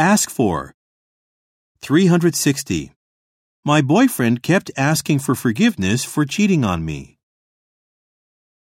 Ask for. 360. My boyfriend kept asking for forgiveness for cheating on me.